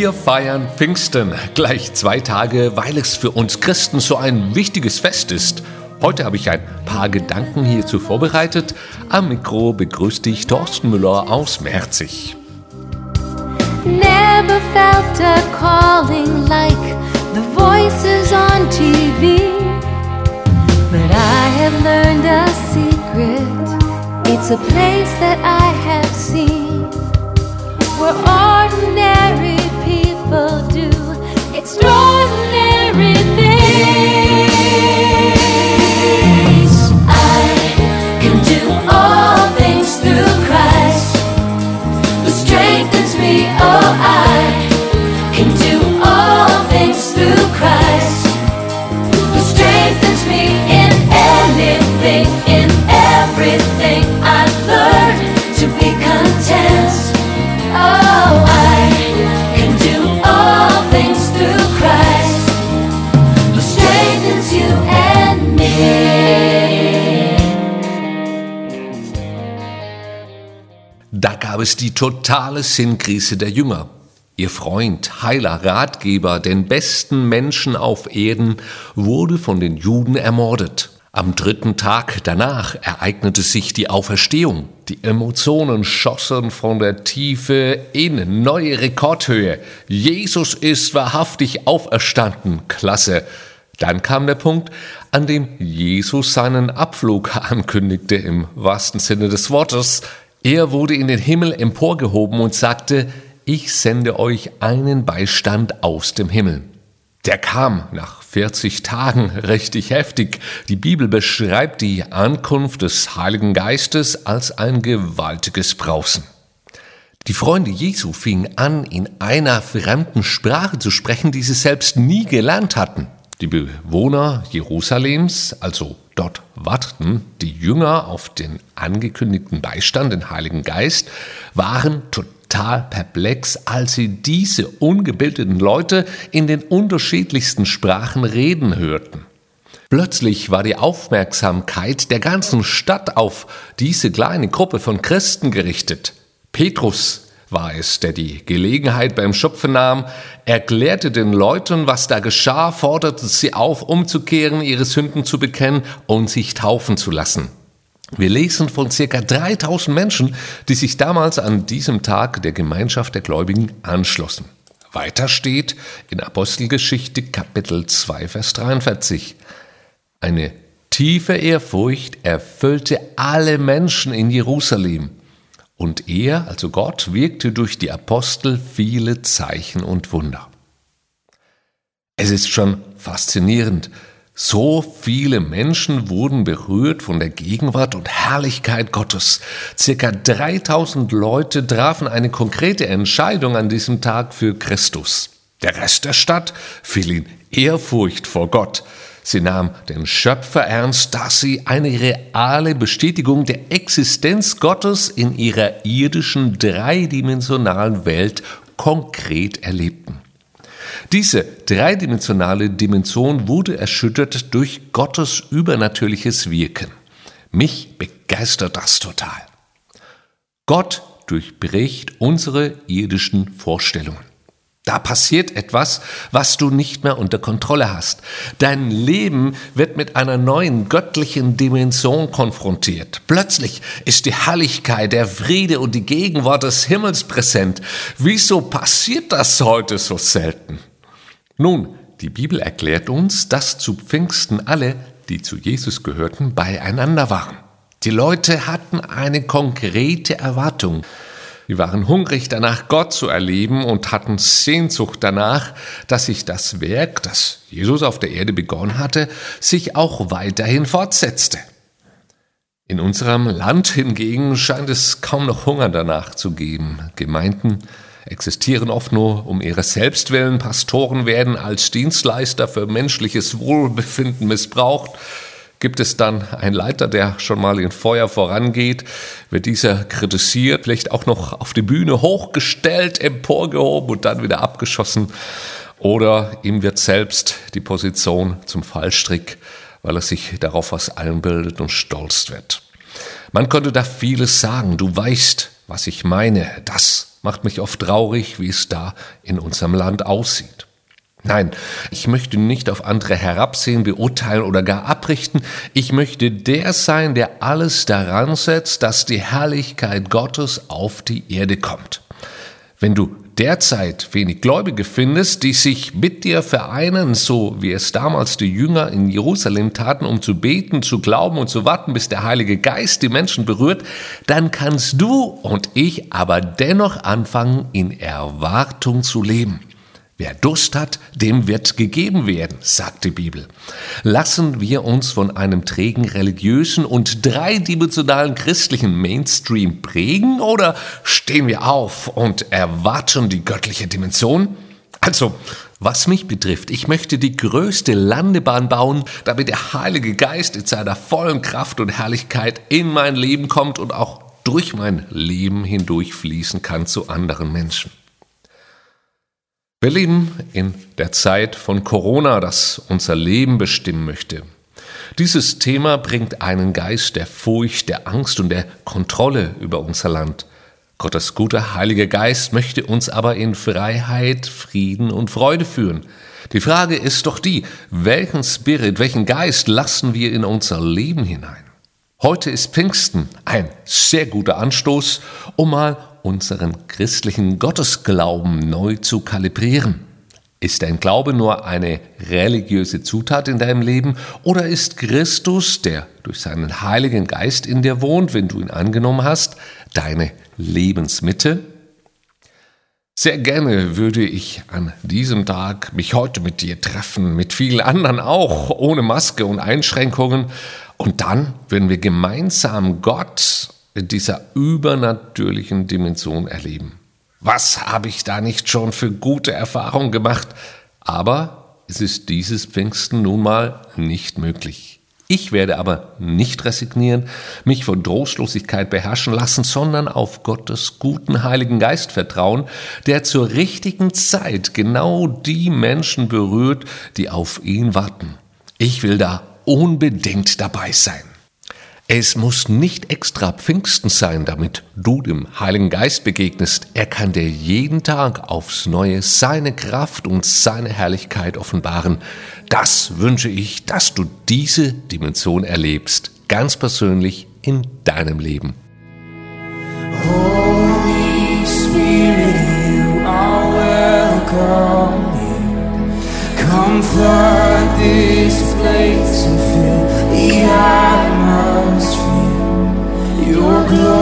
Wir feiern Pfingsten gleich zwei Tage, weil es für uns Christen so ein wichtiges Fest ist. Heute habe ich ein paar Gedanken hierzu vorbereitet. Am Mikro begrüßt dich Thorsten Müller aus Merzig. Never felt a calling like the voices on TV. But I have learned a secret. It's a place that I have seen where ordinary people do. Extraordinary gab es die totale Sinnkrise der Jünger. Ihr Freund, Heiler, Ratgeber, den besten Menschen auf Erden, wurde von den Juden ermordet. Am dritten Tag danach ereignete sich die Auferstehung. Die Emotionen schossen von der Tiefe in neue Rekordhöhe. Jesus ist wahrhaftig auferstanden. Klasse. Dann kam der Punkt, an dem Jesus seinen Abflug ankündigte, im wahrsten Sinne des Wortes. Er wurde in den Himmel emporgehoben und sagte, ich sende euch einen Beistand aus dem Himmel. Der kam nach 40 Tagen richtig heftig. Die Bibel beschreibt die Ankunft des Heiligen Geistes als ein gewaltiges Brausen. Die Freunde Jesu fingen an, in einer fremden Sprache zu sprechen, die sie selbst nie gelernt hatten. Die Bewohner Jerusalems, also dort warteten die Jünger auf den angekündigten Beistand, den Heiligen Geist, waren total perplex, als sie diese ungebildeten Leute in den unterschiedlichsten Sprachen reden hörten. Plötzlich war die Aufmerksamkeit der ganzen Stadt auf diese kleine Gruppe von Christen gerichtet. Petrus war es, der die Gelegenheit beim Schöpfen nahm, erklärte den Leuten, was da geschah, forderte sie auf, umzukehren, ihre Sünden zu bekennen und sich taufen zu lassen. Wir lesen von circa 3000 Menschen, die sich damals an diesem Tag der Gemeinschaft der Gläubigen anschlossen. Weiter steht in Apostelgeschichte Kapitel 2, Vers 43. Eine tiefe Ehrfurcht erfüllte alle Menschen in Jerusalem. Und er, also Gott, wirkte durch die Apostel viele Zeichen und Wunder. Es ist schon faszinierend. So viele Menschen wurden berührt von der Gegenwart und Herrlichkeit Gottes. Circa 3000 Leute trafen eine konkrete Entscheidung an diesem Tag für Christus. Der Rest der Stadt fiel in Ehrfurcht vor Gott. Sie nahm den Schöpfer ernst, dass sie eine reale Bestätigung der Existenz Gottes in ihrer irdischen dreidimensionalen Welt konkret erlebten. Diese dreidimensionale Dimension wurde erschüttert durch Gottes übernatürliches Wirken. Mich begeistert das total. Gott durchbricht unsere irdischen Vorstellungen. Da passiert etwas, was du nicht mehr unter Kontrolle hast. Dein Leben wird mit einer neuen göttlichen Dimension konfrontiert. Plötzlich ist die Herrlichkeit, der Friede und die Gegenwart des Himmels präsent. Wieso passiert das heute so selten? Nun, die Bibel erklärt uns, dass zu Pfingsten alle, die zu Jesus gehörten, beieinander waren. Die Leute hatten eine konkrete Erwartung. Wir waren hungrig danach, Gott zu erleben und hatten Sehnsucht danach, dass sich das Werk, das Jesus auf der Erde begonnen hatte, sich auch weiterhin fortsetzte. In unserem Land hingegen scheint es kaum noch Hunger danach zu geben. Gemeinden existieren oft nur um ihres selbst willen, Pastoren werden als Dienstleister für menschliches Wohlbefinden missbraucht, Gibt es dann einen Leiter, der schon mal in Feuer vorangeht, wird dieser kritisiert, vielleicht auch noch auf die Bühne hochgestellt, emporgehoben und dann wieder abgeschossen. Oder ihm wird selbst die Position zum Fallstrick, weil er sich darauf was einbildet und stolz wird. Man könnte da vieles sagen. Du weißt, was ich meine. Das macht mich oft traurig, wie es da in unserem Land aussieht. Nein, ich möchte nicht auf andere herabsehen, beurteilen oder gar abrichten. Ich möchte der sein, der alles daran setzt, dass die Herrlichkeit Gottes auf die Erde kommt. Wenn du derzeit wenig Gläubige findest, die sich mit dir vereinen, so wie es damals die Jünger in Jerusalem taten, um zu beten, zu glauben und zu warten, bis der Heilige Geist die Menschen berührt, dann kannst du und ich aber dennoch anfangen, in Erwartung zu leben. Wer Durst hat, dem wird gegeben werden, sagt die Bibel. Lassen wir uns von einem trägen religiösen und dreidimensionalen christlichen Mainstream prägen oder stehen wir auf und erwarten die göttliche Dimension? Also, was mich betrifft, ich möchte die größte Landebahn bauen, damit der Heilige Geist in seiner vollen Kraft und Herrlichkeit in mein Leben kommt und auch durch mein Leben hindurch fließen kann zu anderen Menschen. Wir leben in der Zeit von Corona, das unser Leben bestimmen möchte. Dieses Thema bringt einen Geist der Furcht, der Angst und der Kontrolle über unser Land. Gottes guter Heiliger Geist möchte uns aber in Freiheit, Frieden und Freude führen. Die Frage ist doch die, welchen Spirit, welchen Geist lassen wir in unser Leben hinein? Heute ist Pfingsten ein sehr guter Anstoß, um mal unseren christlichen Gottesglauben neu zu kalibrieren. Ist dein Glaube nur eine religiöse Zutat in deinem Leben oder ist Christus, der durch seinen Heiligen Geist in dir wohnt, wenn du ihn angenommen hast, deine Lebensmitte? Sehr gerne würde ich an diesem Tag mich heute mit dir treffen, mit vielen anderen auch, ohne Maske und Einschränkungen. Und dann würden wir gemeinsam Gott dieser übernatürlichen Dimension erleben. Was habe ich da nicht schon für gute Erfahrungen gemacht? Aber es ist dieses Pfingsten nun mal nicht möglich. Ich werde aber nicht resignieren, mich von Trostlosigkeit beherrschen lassen, sondern auf Gottes guten Heiligen Geist vertrauen, der zur richtigen Zeit genau die Menschen berührt, die auf ihn warten. Ich will da unbedingt dabei sein. Es muss nicht extra Pfingsten sein, damit du dem Heiligen Geist begegnest. Er kann dir jeden Tag aufs Neue seine Kraft und seine Herrlichkeit offenbaren. Das wünsche ich, dass du diese Dimension erlebst, ganz persönlich in deinem Leben. Holy Spirit, you are welcome here. Come flood this place and fill be our most friend. Your glory.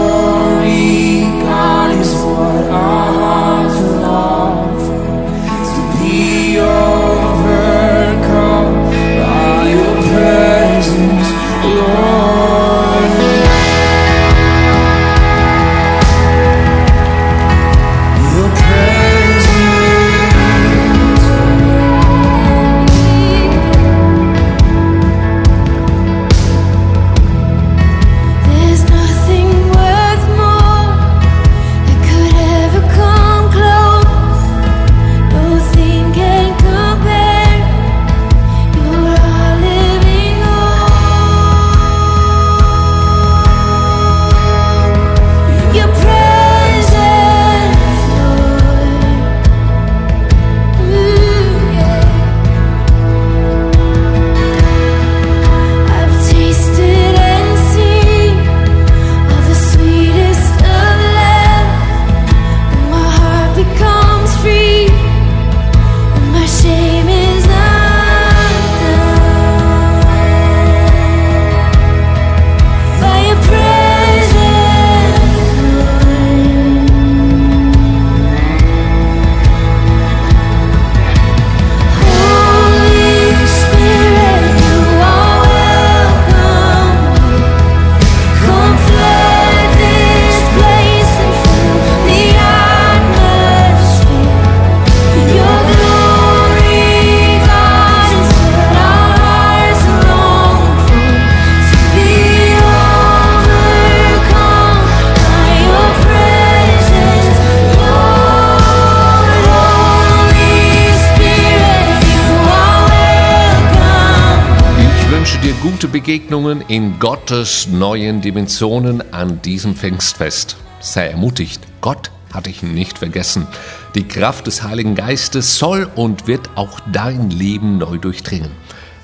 Gute Begegnungen in Gottes neuen Dimensionen an diesem Pfingstfest. Sei ermutigt, Gott hat dich nicht vergessen. Die Kraft des Heiligen Geistes soll und wird auch dein Leben neu durchdringen.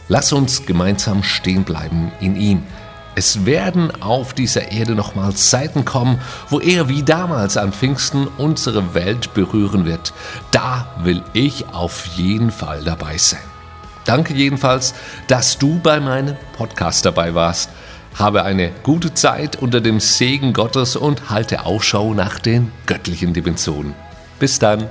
Lass uns gemeinsam stehen bleiben in ihm. Es werden auf dieser Erde nochmals Zeiten kommen, wo er wie damals an Pfingsten unsere Welt berühren wird. Da will ich auf jeden Fall dabei sein. Danke jedenfalls, dass du bei meinem Podcast dabei warst. Habe eine gute Zeit unter dem Segen Gottes und halte Ausschau nach den göttlichen Dimensionen. Bis dann.